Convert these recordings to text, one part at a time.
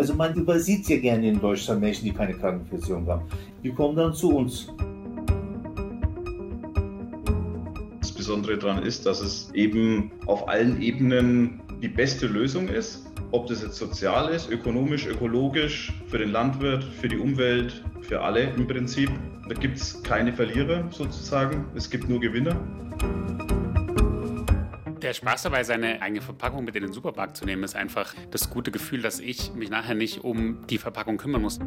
Also man übersieht ja gerne in Deutschland Menschen, die keine Krankenversicherung haben. Die kommen dann zu uns. Das Besondere daran ist, dass es eben auf allen Ebenen die beste Lösung ist. Ob das jetzt sozial ist, ökonomisch, ökologisch, für den Landwirt, für die Umwelt, für alle im Prinzip. Da gibt es keine Verlierer sozusagen, es gibt nur Gewinner. Der Spaß dabei, seine eigene Verpackung mit in den Supermarkt zu nehmen, ist einfach das gute Gefühl, dass ich mich nachher nicht um die Verpackung kümmern muss.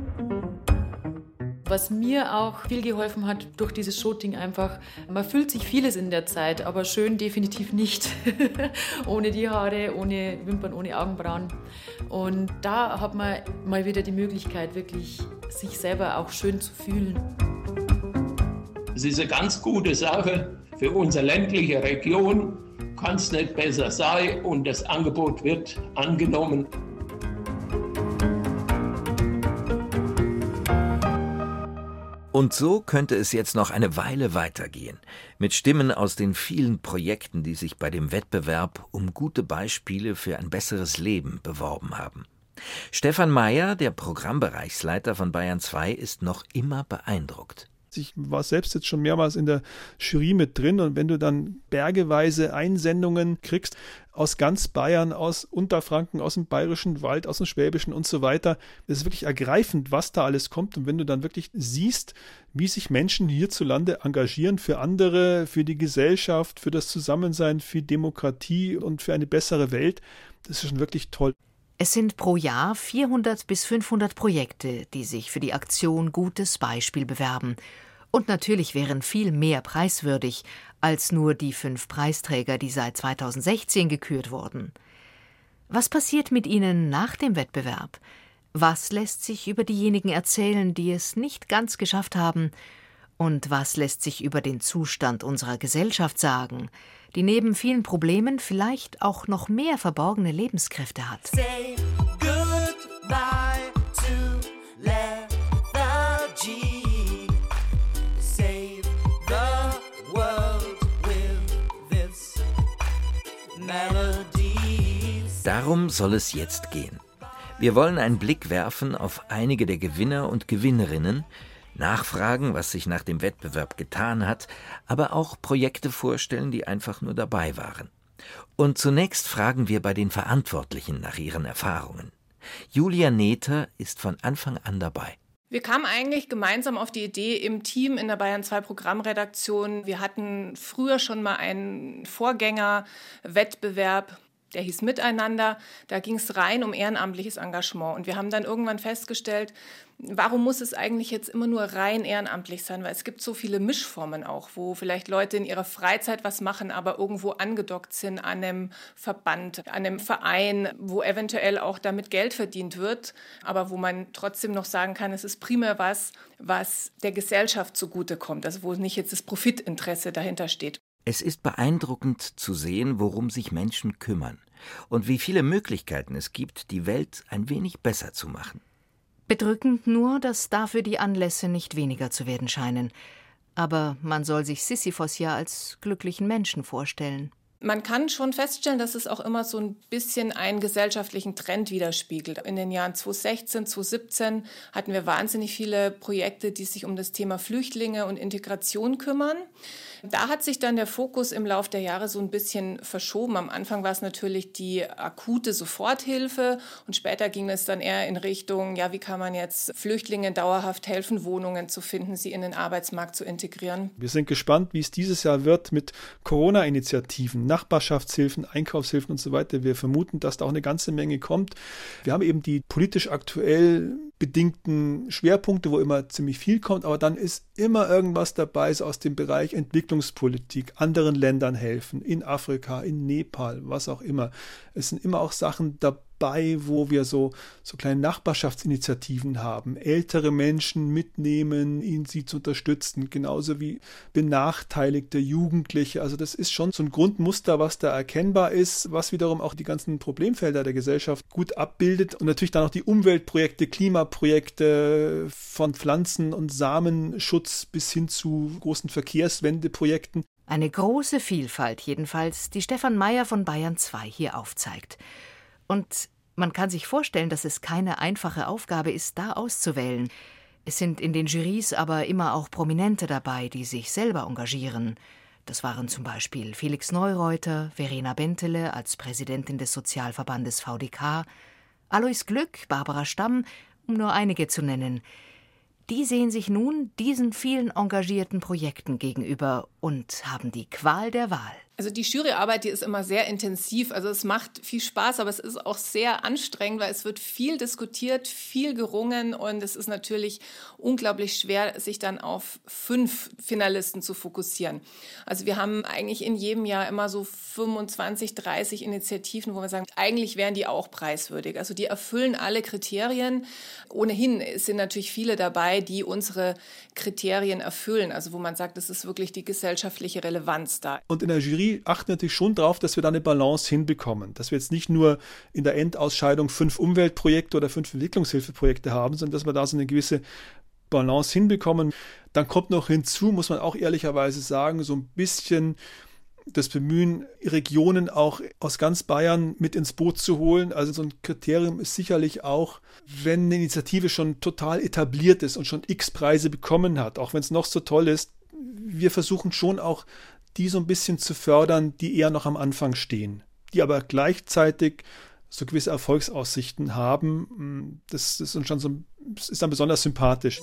Was mir auch viel geholfen hat durch dieses Shooting einfach, man fühlt sich vieles in der Zeit, aber schön definitiv nicht. ohne die Haare, ohne Wimpern, ohne Augenbrauen. Und da hat man mal wieder die Möglichkeit, wirklich sich selber auch schön zu fühlen. Es ist eine ganz gute Sache für unsere ländliche Region, kann es nicht besser sein und das Angebot wird angenommen. Und so könnte es jetzt noch eine Weile weitergehen, mit Stimmen aus den vielen Projekten, die sich bei dem Wettbewerb um gute Beispiele für ein besseres Leben beworben haben. Stefan Mayer, der Programmbereichsleiter von Bayern 2, ist noch immer beeindruckt. Ich war selbst jetzt schon mehrmals in der Jury mit drin und wenn du dann bergeweise Einsendungen kriegst aus ganz Bayern, aus Unterfranken, aus dem Bayerischen Wald, aus dem Schwäbischen und so weiter, es ist wirklich ergreifend, was da alles kommt und wenn du dann wirklich siehst, wie sich Menschen hierzulande engagieren für andere, für die Gesellschaft, für das Zusammensein, für Demokratie und für eine bessere Welt, das ist schon wirklich toll. Es sind pro Jahr 400 bis 500 Projekte, die sich für die Aktion Gutes Beispiel bewerben. Und natürlich wären viel mehr preiswürdig als nur die fünf Preisträger, die seit 2016 gekürt wurden. Was passiert mit ihnen nach dem Wettbewerb? Was lässt sich über diejenigen erzählen, die es nicht ganz geschafft haben? Und was lässt sich über den Zustand unserer Gesellschaft sagen? die neben vielen Problemen vielleicht auch noch mehr verborgene Lebenskräfte hat. Darum soll es jetzt gehen. Wir wollen einen Blick werfen auf einige der Gewinner und Gewinnerinnen, nachfragen, was sich nach dem Wettbewerb getan hat, aber auch Projekte vorstellen, die einfach nur dabei waren. Und zunächst fragen wir bei den Verantwortlichen nach ihren Erfahrungen. Julia Nether ist von Anfang an dabei. Wir kamen eigentlich gemeinsam auf die Idee im Team in der Bayern 2 Programmredaktion. Wir hatten früher schon mal einen Vorgängerwettbewerb der hieß Miteinander. Da ging es rein um ehrenamtliches Engagement. Und wir haben dann irgendwann festgestellt, warum muss es eigentlich jetzt immer nur rein ehrenamtlich sein? Weil es gibt so viele Mischformen auch, wo vielleicht Leute in ihrer Freizeit was machen, aber irgendwo angedockt sind an einem Verband, an einem Verein, wo eventuell auch damit Geld verdient wird, aber wo man trotzdem noch sagen kann, es ist primär was, was der Gesellschaft zugutekommt, also wo nicht jetzt das Profitinteresse dahinter steht. Es ist beeindruckend zu sehen, worum sich Menschen kümmern und wie viele Möglichkeiten es gibt, die Welt ein wenig besser zu machen. Bedrückend nur, dass dafür die Anlässe nicht weniger zu werden scheinen. Aber man soll sich Sisyphos ja als glücklichen Menschen vorstellen. Man kann schon feststellen, dass es auch immer so ein bisschen einen gesellschaftlichen Trend widerspiegelt. In den Jahren 2016, 2017 hatten wir wahnsinnig viele Projekte, die sich um das Thema Flüchtlinge und Integration kümmern. Da hat sich dann der Fokus im Laufe der Jahre so ein bisschen verschoben. Am Anfang war es natürlich die akute Soforthilfe und später ging es dann eher in Richtung, ja, wie kann man jetzt Flüchtlingen dauerhaft helfen, Wohnungen zu finden, sie in den Arbeitsmarkt zu integrieren. Wir sind gespannt, wie es dieses Jahr wird mit Corona-Initiativen, Nachbarschaftshilfen, Einkaufshilfen und so weiter. Wir vermuten, dass da auch eine ganze Menge kommt. Wir haben eben die politisch aktuell bedingten Schwerpunkte, wo immer ziemlich viel kommt, aber dann ist immer irgendwas dabei, so aus dem Bereich Entwicklungspolitik, anderen Ländern helfen, in Afrika, in Nepal, was auch immer. Es sind immer auch Sachen dabei, bei, wo wir so, so kleine Nachbarschaftsinitiativen haben. Ältere Menschen mitnehmen, ihnen sie zu unterstützen, genauso wie benachteiligte Jugendliche. Also das ist schon so ein Grundmuster, was da erkennbar ist, was wiederum auch die ganzen Problemfelder der Gesellschaft gut abbildet und natürlich dann auch die Umweltprojekte, Klimaprojekte von Pflanzen- und Samenschutz bis hin zu großen Verkehrswendeprojekten. Eine große Vielfalt jedenfalls, die Stefan Meyer von Bayern 2 hier aufzeigt. Und Man kann sich vorstellen, dass es keine einfache Aufgabe ist, da auszuwählen. Es sind in den Jurys aber immer auch Prominente dabei, die sich selber engagieren. Das waren zum Beispiel Felix Neureuter, Verena Bentele als Präsidentin des Sozialverbandes VDK, Alois Glück, Barbara Stamm, um nur einige zu nennen. Die sehen sich nun diesen vielen engagierten Projekten gegenüber und haben die Qual der Wahl. Also die Juryarbeit, die ist immer sehr intensiv. Also es macht viel Spaß, aber es ist auch sehr anstrengend, weil es wird viel diskutiert, viel gerungen und es ist natürlich unglaublich schwer, sich dann auf fünf Finalisten zu fokussieren. Also wir haben eigentlich in jedem Jahr immer so 25, 30 Initiativen, wo wir sagen, eigentlich wären die auch preiswürdig. Also die erfüllen alle Kriterien. Ohnehin sind natürlich viele dabei, die unsere Kriterien erfüllen. Also wo man sagt, es ist wirklich die gesellschaftliche Relevanz da. Und in der Jury Jury achten natürlich schon darauf, dass wir da eine Balance hinbekommen. Dass wir jetzt nicht nur in der Endausscheidung fünf Umweltprojekte oder fünf Entwicklungshilfeprojekte haben, sondern dass wir da so eine gewisse Balance hinbekommen. Dann kommt noch hinzu, muss man auch ehrlicherweise sagen, so ein bisschen das Bemühen, Regionen auch aus ganz Bayern mit ins Boot zu holen. Also so ein Kriterium ist sicherlich auch, wenn eine Initiative schon total etabliert ist und schon x Preise bekommen hat, auch wenn es noch so toll ist, wir versuchen schon auch die so ein bisschen zu fördern, die eher noch am Anfang stehen, die aber gleichzeitig so gewisse Erfolgsaussichten haben. Das, das ist schon so, ist dann besonders sympathisch.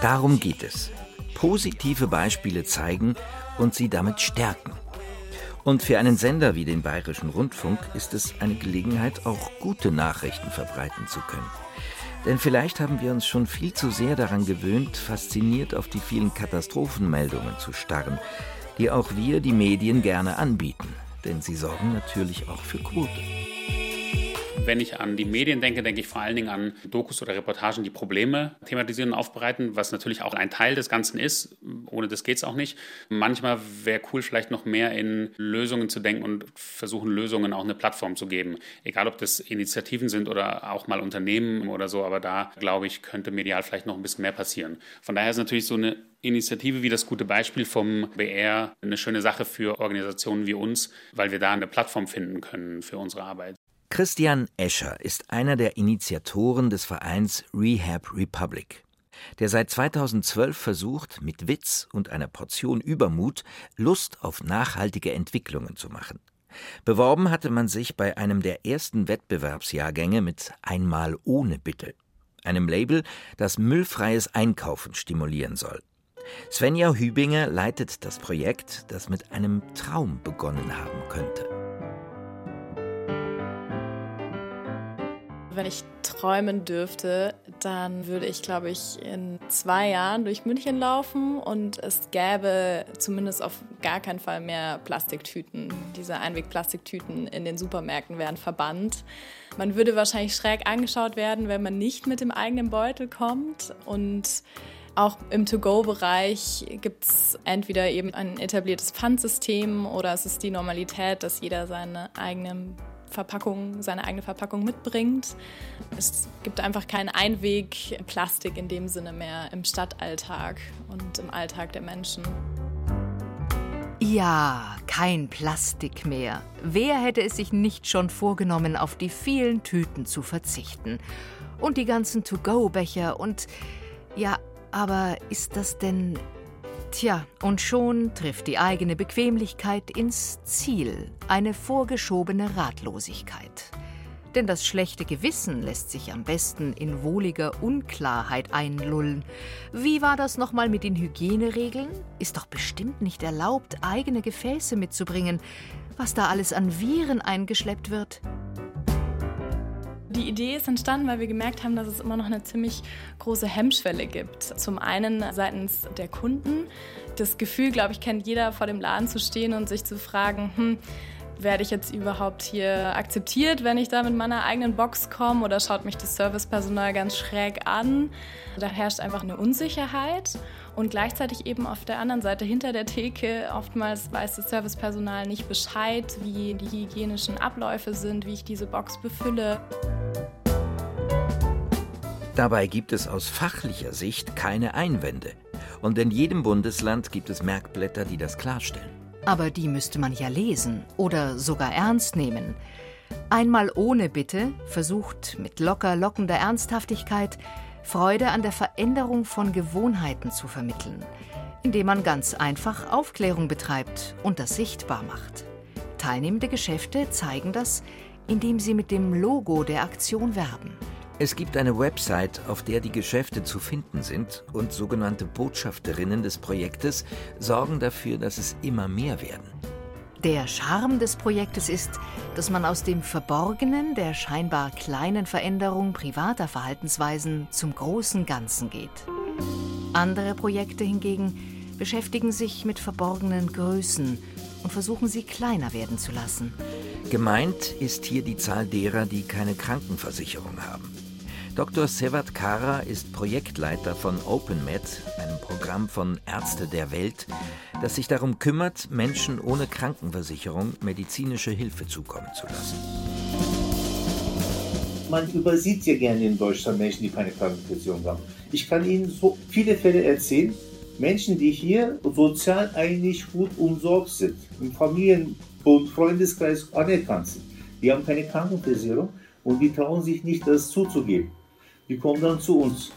Darum geht es. Positive Beispiele zeigen und sie damit stärken. Und für einen Sender wie den Bayerischen Rundfunk ist es eine Gelegenheit, auch gute Nachrichten verbreiten zu können. Denn vielleicht haben wir uns schon viel zu sehr daran gewöhnt, fasziniert auf die vielen Katastrophenmeldungen zu starren, die auch wir, die Medien, gerne anbieten. Denn sie sorgen natürlich auch für Quote. Wenn ich an die Medien denke, denke ich vor allen Dingen an Dokus oder Reportagen, die Probleme thematisieren und aufbereiten, was natürlich auch ein Teil des Ganzen ist. Ohne das geht es auch nicht. Manchmal wäre cool, vielleicht noch mehr in Lösungen zu denken und versuchen, Lösungen auch eine Plattform zu geben. Egal, ob das Initiativen sind oder auch mal Unternehmen oder so, aber da, glaube ich, könnte medial vielleicht noch ein bisschen mehr passieren. Von daher ist natürlich so eine Initiative wie das gute Beispiel vom BR eine schöne Sache für Organisationen wie uns, weil wir da eine Plattform finden können für unsere Arbeit. Christian Escher ist einer der Initiatoren des Vereins Rehab Republic, der seit 2012 versucht, mit Witz und einer Portion Übermut Lust auf nachhaltige Entwicklungen zu machen. Beworben hatte man sich bei einem der ersten Wettbewerbsjahrgänge mit Einmal ohne Bitte, einem Label, das müllfreies Einkaufen stimulieren soll. Svenja Hübinger leitet das Projekt, das mit einem Traum begonnen haben könnte. Wenn ich träumen dürfte, dann würde ich, glaube ich, in zwei Jahren durch München laufen und es gäbe zumindest auf gar keinen Fall mehr Plastiktüten. Diese Einwegplastiktüten in den Supermärkten wären verbannt. Man würde wahrscheinlich schräg angeschaut werden, wenn man nicht mit dem eigenen Beutel kommt und auch im To-Go-Bereich gibt es entweder eben ein etabliertes Pfandsystem oder es ist die Normalität, dass jeder seine eigenen Verpackung, seine eigene Verpackung mitbringt. Es gibt einfach keinen Einweg-Plastik in dem Sinne mehr im Stadtalltag und im Alltag der Menschen. Ja, kein Plastik mehr. Wer hätte es sich nicht schon vorgenommen, auf die vielen Tüten zu verzichten? Und die ganzen To-Go-Becher und ja, aber ist das denn Tja, und schon trifft die eigene Bequemlichkeit ins Ziel, eine vorgeschobene Ratlosigkeit. Denn das schlechte Gewissen lässt sich am besten in wohliger Unklarheit einlullen. Wie war das nochmal mit den Hygieneregeln? Ist doch bestimmt nicht erlaubt, eigene Gefäße mitzubringen. Was da alles an Viren eingeschleppt wird. Die Idee ist entstanden, weil wir gemerkt haben, dass es immer noch eine ziemlich große Hemmschwelle gibt. Zum einen seitens der Kunden. Das Gefühl, glaube ich, kennt jeder vor dem Laden zu stehen und sich zu fragen, hm, werde ich jetzt überhaupt hier akzeptiert, wenn ich da mit meiner eigenen Box komme oder schaut mich das Servicepersonal ganz schräg an? Da herrscht einfach eine Unsicherheit und gleichzeitig eben auf der anderen Seite hinter der Theke oftmals weiß das Servicepersonal nicht Bescheid, wie die hygienischen Abläufe sind, wie ich diese Box befülle. Dabei gibt es aus fachlicher Sicht keine Einwände. Und in jedem Bundesland gibt es Merkblätter, die das klarstellen. Aber die müsste man ja lesen oder sogar ernst nehmen. Einmal ohne Bitte versucht mit locker lockender Ernsthaftigkeit Freude an der Veränderung von Gewohnheiten zu vermitteln, indem man ganz einfach Aufklärung betreibt und das sichtbar macht. Teilnehmende Geschäfte zeigen das, indem sie mit dem Logo der Aktion werben. Es gibt eine Website, auf der die Geschäfte zu finden sind und sogenannte Botschafterinnen des Projektes sorgen dafür, dass es immer mehr werden. Der Charme des Projektes ist, dass man aus dem Verborgenen der scheinbar kleinen Veränderung privater Verhaltensweisen zum großen Ganzen geht. Andere Projekte hingegen beschäftigen sich mit verborgenen Größen und versuchen sie kleiner werden zu lassen. Gemeint ist hier die Zahl derer, die keine Krankenversicherung haben. Dr. Sevat Kara ist Projektleiter von OpenMed, einem Programm von Ärzte der Welt, das sich darum kümmert, Menschen ohne Krankenversicherung medizinische Hilfe zukommen zu lassen. Man übersieht ja gerne in Deutschland Menschen, die keine Krankenversicherung haben. Ich kann Ihnen so viele Fälle erzählen, Menschen, die hier sozial eigentlich gut umsorgt sind, im Familien- und Freundeskreis anerkannt sind. Die haben keine Krankenversicherung und die trauen sich nicht, das zuzugeben die kommen dann zu uns.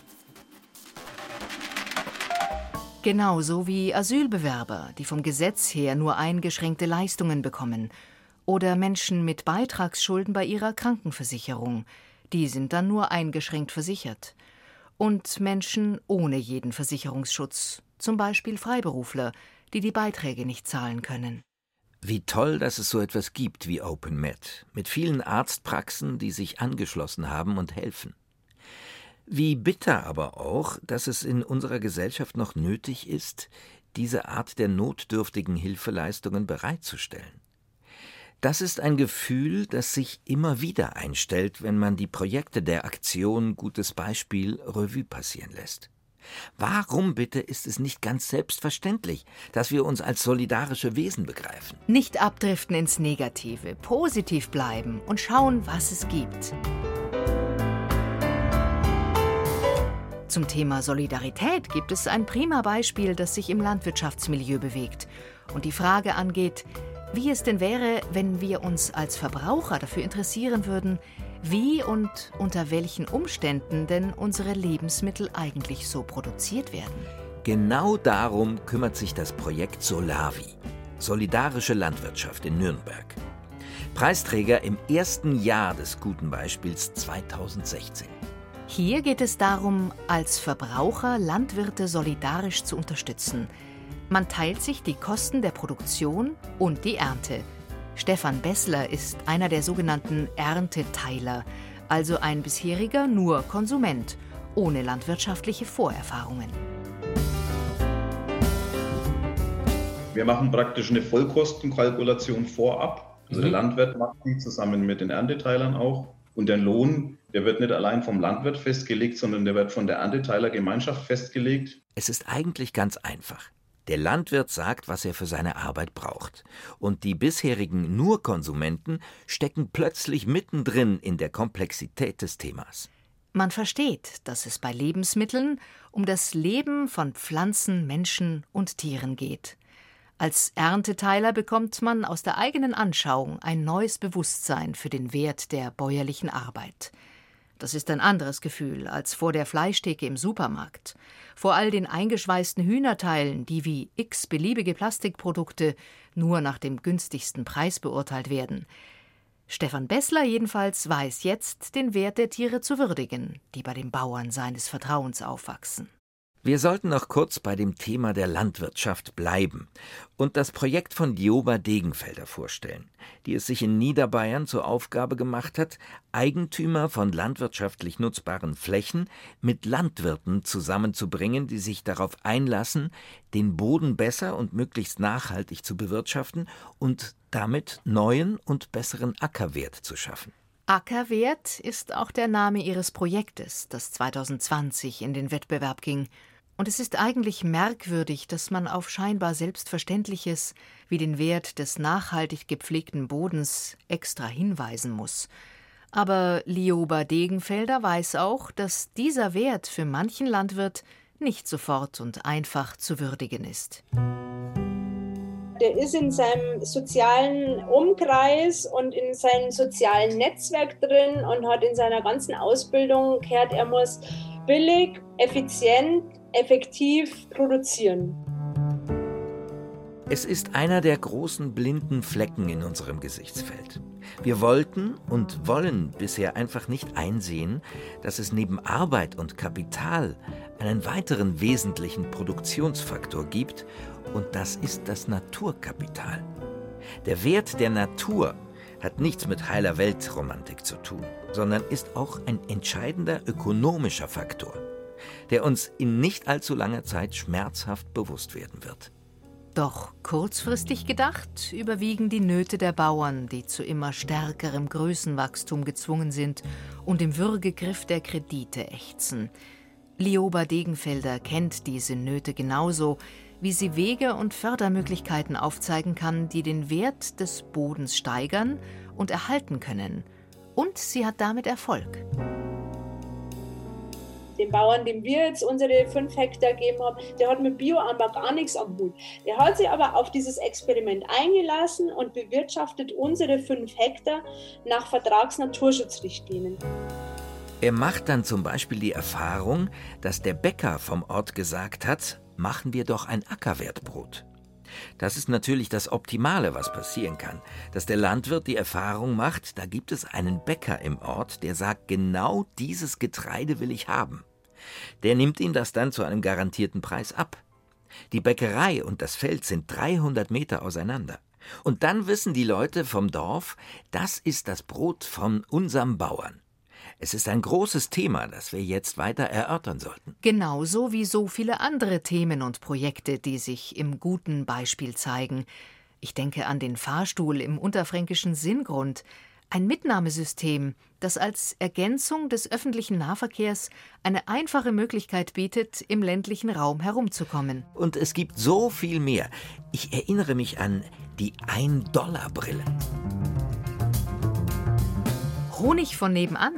Genauso wie Asylbewerber, die vom Gesetz her nur eingeschränkte Leistungen bekommen. Oder Menschen mit Beitragsschulden bei ihrer Krankenversicherung. Die sind dann nur eingeschränkt versichert. Und Menschen ohne jeden Versicherungsschutz, zum Beispiel Freiberufler, die die Beiträge nicht zahlen können. Wie toll, dass es so etwas gibt wie OpenMed, mit vielen Arztpraxen, die sich angeschlossen haben und helfen. Wie bitter aber auch, dass es in unserer Gesellschaft noch nötig ist, diese Art der notdürftigen Hilfeleistungen bereitzustellen. Das ist ein Gefühl, das sich immer wieder einstellt, wenn man die Projekte der Aktion Gutes Beispiel Revue passieren lässt. Warum bitte ist es nicht ganz selbstverständlich, dass wir uns als solidarische Wesen begreifen? Nicht abdriften ins Negative, positiv bleiben und schauen, was es gibt. Zum Thema Solidarität gibt es ein prima Beispiel, das sich im Landwirtschaftsmilieu bewegt und die Frage angeht, wie es denn wäre, wenn wir uns als Verbraucher dafür interessieren würden, wie und unter welchen Umständen denn unsere Lebensmittel eigentlich so produziert werden. Genau darum kümmert sich das Projekt Solavi, Solidarische Landwirtschaft in Nürnberg. Preisträger im ersten Jahr des guten Beispiels 2016. Hier geht es darum, als Verbraucher Landwirte solidarisch zu unterstützen. Man teilt sich die Kosten der Produktion und die Ernte. Stefan Bessler ist einer der sogenannten Ernteteiler, also ein bisheriger nur Konsument, ohne landwirtschaftliche Vorerfahrungen. Wir machen praktisch eine Vollkostenkalkulation vorab. Also Mhm. der Landwirt macht die zusammen mit den Ernteteilern auch. Und der Lohn, der wird nicht allein vom Landwirt festgelegt, sondern der wird von der Ernteteilergemeinschaft festgelegt. Es ist eigentlich ganz einfach. Der Landwirt sagt, was er für seine Arbeit braucht. Und die bisherigen Nur-Konsumenten stecken plötzlich mittendrin in der Komplexität des Themas. Man versteht, dass es bei Lebensmitteln um das Leben von Pflanzen, Menschen und Tieren geht. Als Ernteteiler bekommt man aus der eigenen Anschauung ein neues Bewusstsein für den Wert der bäuerlichen Arbeit. Das ist ein anderes Gefühl als vor der Fleischtheke im Supermarkt, vor all den eingeschweißten Hühnerteilen, die wie x beliebige Plastikprodukte nur nach dem günstigsten Preis beurteilt werden. Stefan Bessler jedenfalls weiß jetzt, den Wert der Tiere zu würdigen, die bei den Bauern seines Vertrauens aufwachsen. Wir sollten noch kurz bei dem Thema der Landwirtschaft bleiben und das Projekt von Dioba Degenfelder vorstellen, die es sich in Niederbayern zur Aufgabe gemacht hat, Eigentümer von landwirtschaftlich nutzbaren Flächen mit Landwirten zusammenzubringen, die sich darauf einlassen, den Boden besser und möglichst nachhaltig zu bewirtschaften und damit neuen und besseren Ackerwert zu schaffen. Ackerwert ist auch der Name ihres Projektes, das 2020 in den Wettbewerb ging. Und es ist eigentlich merkwürdig, dass man auf scheinbar Selbstverständliches wie den Wert des nachhaltig gepflegten Bodens extra hinweisen muss. Aber Lioba Degenfelder weiß auch, dass dieser Wert für manchen Landwirt nicht sofort und einfach zu würdigen ist. Der ist in seinem sozialen Umkreis und in seinem sozialen Netzwerk drin und hat in seiner ganzen Ausbildung gehört, er muss billig, effizient, effektiv produzieren. Es ist einer der großen blinden Flecken in unserem Gesichtsfeld. Wir wollten und wollen bisher einfach nicht einsehen, dass es neben Arbeit und Kapital einen weiteren wesentlichen Produktionsfaktor gibt, und das ist das Naturkapital. Der Wert der Natur hat nichts mit heiler Weltromantik zu tun, sondern ist auch ein entscheidender ökonomischer Faktor, der uns in nicht allzu langer Zeit schmerzhaft bewusst werden wird. Doch kurzfristig gedacht überwiegen die Nöte der Bauern, die zu immer stärkerem Größenwachstum gezwungen sind und im Würgegriff der Kredite ächzen. Lioba Degenfelder kennt diese Nöte genauso, wie sie Wege und Fördermöglichkeiten aufzeigen kann, die den Wert des Bodens steigern und erhalten können. Und sie hat damit Erfolg dem Bauern, dem wir jetzt unsere fünf Hektar gegeben haben, der hat mit Bioanbau gar nichts am Hut. Der hat sich aber auf dieses Experiment eingelassen und bewirtschaftet unsere fünf Hektar nach Vertragsnaturschutzrichtlinien. Er macht dann zum Beispiel die Erfahrung, dass der Bäcker vom Ort gesagt hat, machen wir doch ein Ackerwertbrot. Das ist natürlich das Optimale, was passieren kann, dass der Landwirt die Erfahrung macht, da gibt es einen Bäcker im Ort, der sagt, genau dieses Getreide will ich haben. Der nimmt ihm das dann zu einem garantierten Preis ab. Die Bäckerei und das Feld sind 300 Meter auseinander. Und dann wissen die Leute vom Dorf, das ist das Brot von unserem Bauern. Es ist ein großes Thema, das wir jetzt weiter erörtern sollten. Genauso wie so viele andere Themen und Projekte, die sich im guten Beispiel zeigen. Ich denke an den Fahrstuhl im unterfränkischen Sinngrund, ein Mitnahmesystem, das als Ergänzung des öffentlichen Nahverkehrs eine einfache Möglichkeit bietet, im ländlichen Raum herumzukommen. Und es gibt so viel mehr. Ich erinnere mich an die Ein-Dollar-Brille. Honig von nebenan.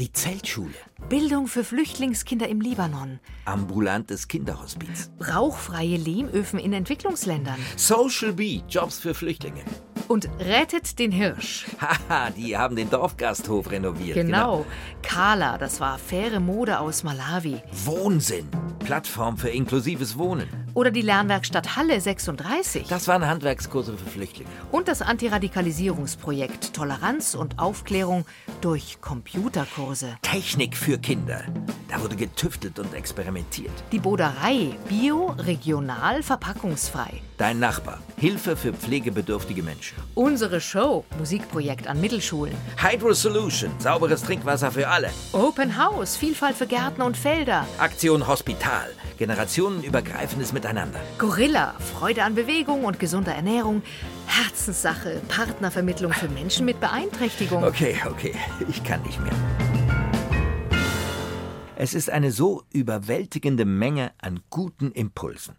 Die Zeltschule. Bildung für Flüchtlingskinder im Libanon. Ambulantes Kinderhospiz. Rauchfreie Lehmöfen in Entwicklungsländern. Social Bee, Jobs für Flüchtlinge. Und rettet den Hirsch. Haha, die haben den Dorfgasthof renoviert. Genau. genau. Kala, das war faire Mode aus Malawi. Wohnsinn, Plattform für inklusives Wohnen. Oder die Lernwerkstatt Halle 36. Das waren Handwerkskurse für Flüchtlinge. Und das Antiradikalisierungsprojekt Toleranz und Aufklärung durch Computerkurse. Technik für Kinder. Da wurde getüftelt und experimentiert. Die Boderei, bio, regional, verpackungsfrei. Dein Nachbar, Hilfe für pflegebedürftige Menschen. Unsere Show, Musikprojekt an Mittelschulen. Hydro Solution, sauberes Trinkwasser für alle. Open House, Vielfalt für Gärten und Felder. Aktion Hospital, generationenübergreifendes Miteinander. Gorilla, Freude an Bewegung und gesunder Ernährung. Herzenssache, Partnervermittlung für Menschen mit Beeinträchtigung. Okay, okay, ich kann nicht mehr. Es ist eine so überwältigende Menge an guten Impulsen.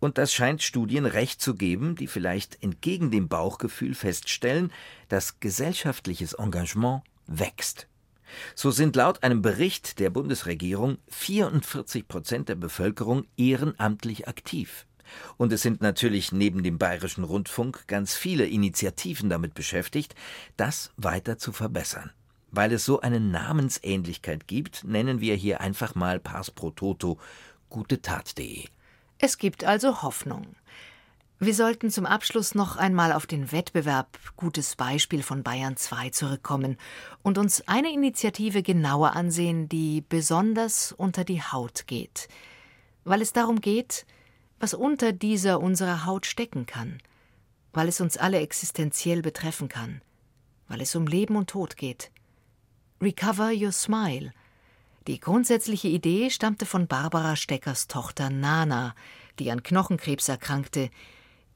Und das scheint Studien recht zu geben, die vielleicht entgegen dem Bauchgefühl feststellen, dass gesellschaftliches Engagement wächst. So sind laut einem Bericht der Bundesregierung 44 Prozent der Bevölkerung ehrenamtlich aktiv. Und es sind natürlich neben dem Bayerischen Rundfunk ganz viele Initiativen damit beschäftigt, das weiter zu verbessern. Weil es so eine Namensähnlichkeit gibt, nennen wir hier einfach mal Pars pro Toto gutetat.de. Es gibt also Hoffnung. Wir sollten zum Abschluss noch einmal auf den Wettbewerb Gutes Beispiel von Bayern 2 zurückkommen und uns eine Initiative genauer ansehen, die besonders unter die Haut geht. Weil es darum geht, was unter dieser unserer Haut stecken kann, weil es uns alle existenziell betreffen kann, weil es um Leben und Tod geht. Recover Your Smile. Die grundsätzliche Idee stammte von Barbara Steckers Tochter Nana, die an Knochenkrebs erkrankte,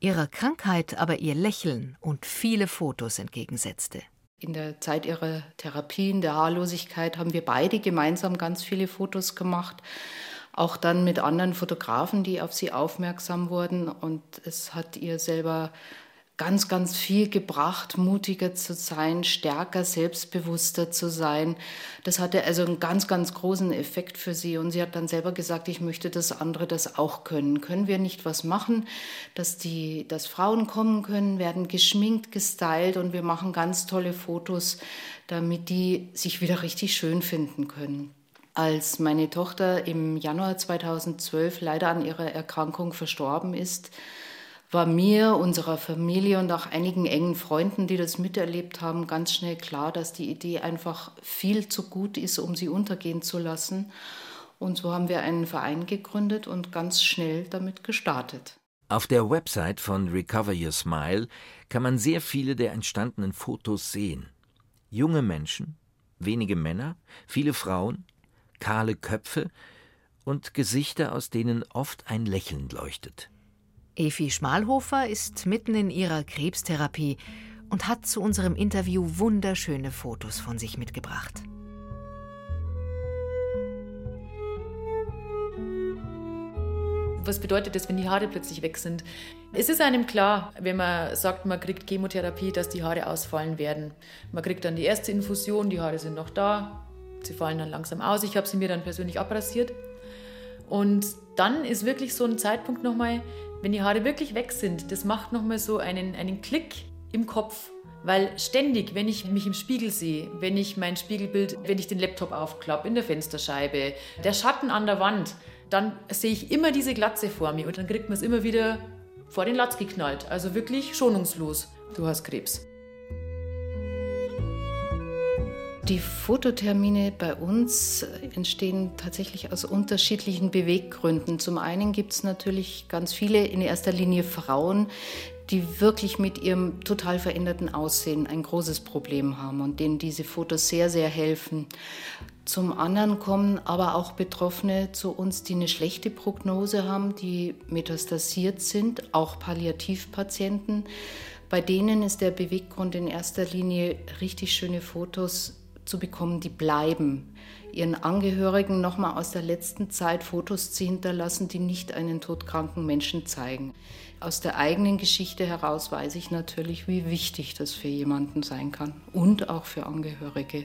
ihrer Krankheit aber ihr Lächeln und viele Fotos entgegensetzte. In der Zeit ihrer Therapien, der Haarlosigkeit, haben wir beide gemeinsam ganz viele Fotos gemacht. Auch dann mit anderen Fotografen, die auf sie aufmerksam wurden. Und es hat ihr selber ganz, ganz viel gebracht, mutiger zu sein, stärker, selbstbewusster zu sein. Das hatte also einen ganz, ganz großen Effekt für sie. Und sie hat dann selber gesagt, ich möchte, dass andere das auch können. Können wir nicht was machen, dass, die, dass Frauen kommen können, werden geschminkt, gestylt und wir machen ganz tolle Fotos, damit die sich wieder richtig schön finden können. Als meine Tochter im Januar 2012 leider an ihrer Erkrankung verstorben ist, war mir, unserer Familie und auch einigen engen Freunden, die das miterlebt haben, ganz schnell klar, dass die Idee einfach viel zu gut ist, um sie untergehen zu lassen. Und so haben wir einen Verein gegründet und ganz schnell damit gestartet. Auf der Website von Recover Your Smile kann man sehr viele der entstandenen Fotos sehen. Junge Menschen, wenige Männer, viele Frauen, kahle Köpfe und Gesichter, aus denen oft ein Lächeln leuchtet. Efi Schmalhofer ist mitten in ihrer Krebstherapie und hat zu unserem Interview wunderschöne Fotos von sich mitgebracht. Was bedeutet das, wenn die Haare plötzlich weg sind? Es ist einem klar, wenn man sagt, man kriegt Chemotherapie, dass die Haare ausfallen werden. Man kriegt dann die erste Infusion, die Haare sind noch da, sie fallen dann langsam aus. Ich habe sie mir dann persönlich abrasiert. Und dann ist wirklich so ein Zeitpunkt nochmal, wenn die Haare wirklich weg sind, das macht nochmal so einen, einen Klick im Kopf. Weil ständig, wenn ich mich im Spiegel sehe, wenn ich mein Spiegelbild, wenn ich den Laptop aufklappe in der Fensterscheibe, der Schatten an der Wand, dann sehe ich immer diese Glatze vor mir und dann kriegt man es immer wieder vor den Latz geknallt. Also wirklich schonungslos. Du hast Krebs. Die Fototermine bei uns entstehen tatsächlich aus unterschiedlichen Beweggründen. Zum einen gibt es natürlich ganz viele, in erster Linie Frauen, die wirklich mit ihrem total veränderten Aussehen ein großes Problem haben und denen diese Fotos sehr, sehr helfen. Zum anderen kommen aber auch Betroffene zu uns, die eine schlechte Prognose haben, die metastasiert sind, auch Palliativpatienten. Bei denen ist der Beweggrund in erster Linie richtig schöne Fotos zu bekommen, die bleiben. Ihren Angehörigen nochmal aus der letzten Zeit Fotos zu hinterlassen, die nicht einen todkranken Menschen zeigen. Aus der eigenen Geschichte heraus weiß ich natürlich, wie wichtig das für jemanden sein kann und auch für Angehörige.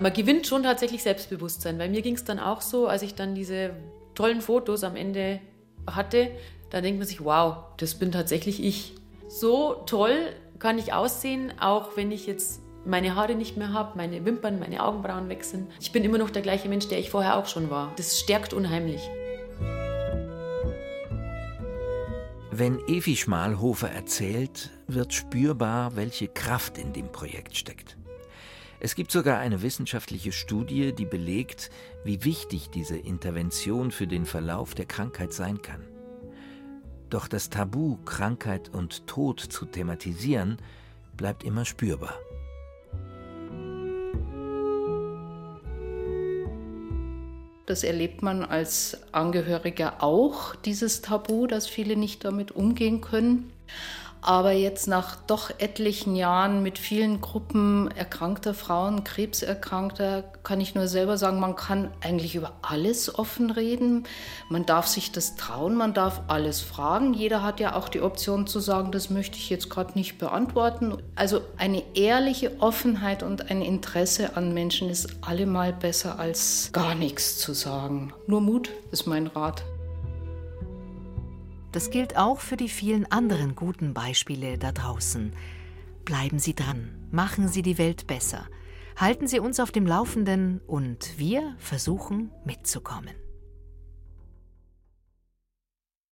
Man gewinnt schon tatsächlich Selbstbewusstsein. Bei mir ging es dann auch so, als ich dann diese tollen Fotos am Ende hatte, da denkt man sich, wow, das bin tatsächlich ich. So toll kann ich aussehen, auch wenn ich jetzt meine Haare nicht mehr habe, meine Wimpern, meine Augenbrauen sind. Ich bin immer noch der gleiche Mensch, der ich vorher auch schon war. Das stärkt unheimlich. Wenn Evi Schmalhofer erzählt, wird spürbar, welche Kraft in dem Projekt steckt. Es gibt sogar eine wissenschaftliche Studie, die belegt, wie wichtig diese Intervention für den Verlauf der Krankheit sein kann. Doch das Tabu, Krankheit und Tod zu thematisieren, bleibt immer spürbar. Das erlebt man als Angehöriger auch, dieses Tabu, dass viele nicht damit umgehen können. Aber jetzt nach doch etlichen Jahren mit vielen Gruppen erkrankter Frauen, Krebserkrankter, kann ich nur selber sagen, man kann eigentlich über alles offen reden. Man darf sich das trauen, man darf alles fragen. Jeder hat ja auch die Option zu sagen, das möchte ich jetzt gerade nicht beantworten. Also eine ehrliche Offenheit und ein Interesse an Menschen ist allemal besser als gar nichts zu sagen. Nur Mut ist mein Rat. Das gilt auch für die vielen anderen guten Beispiele da draußen. Bleiben Sie dran, machen Sie die Welt besser, halten Sie uns auf dem Laufenden und wir versuchen mitzukommen.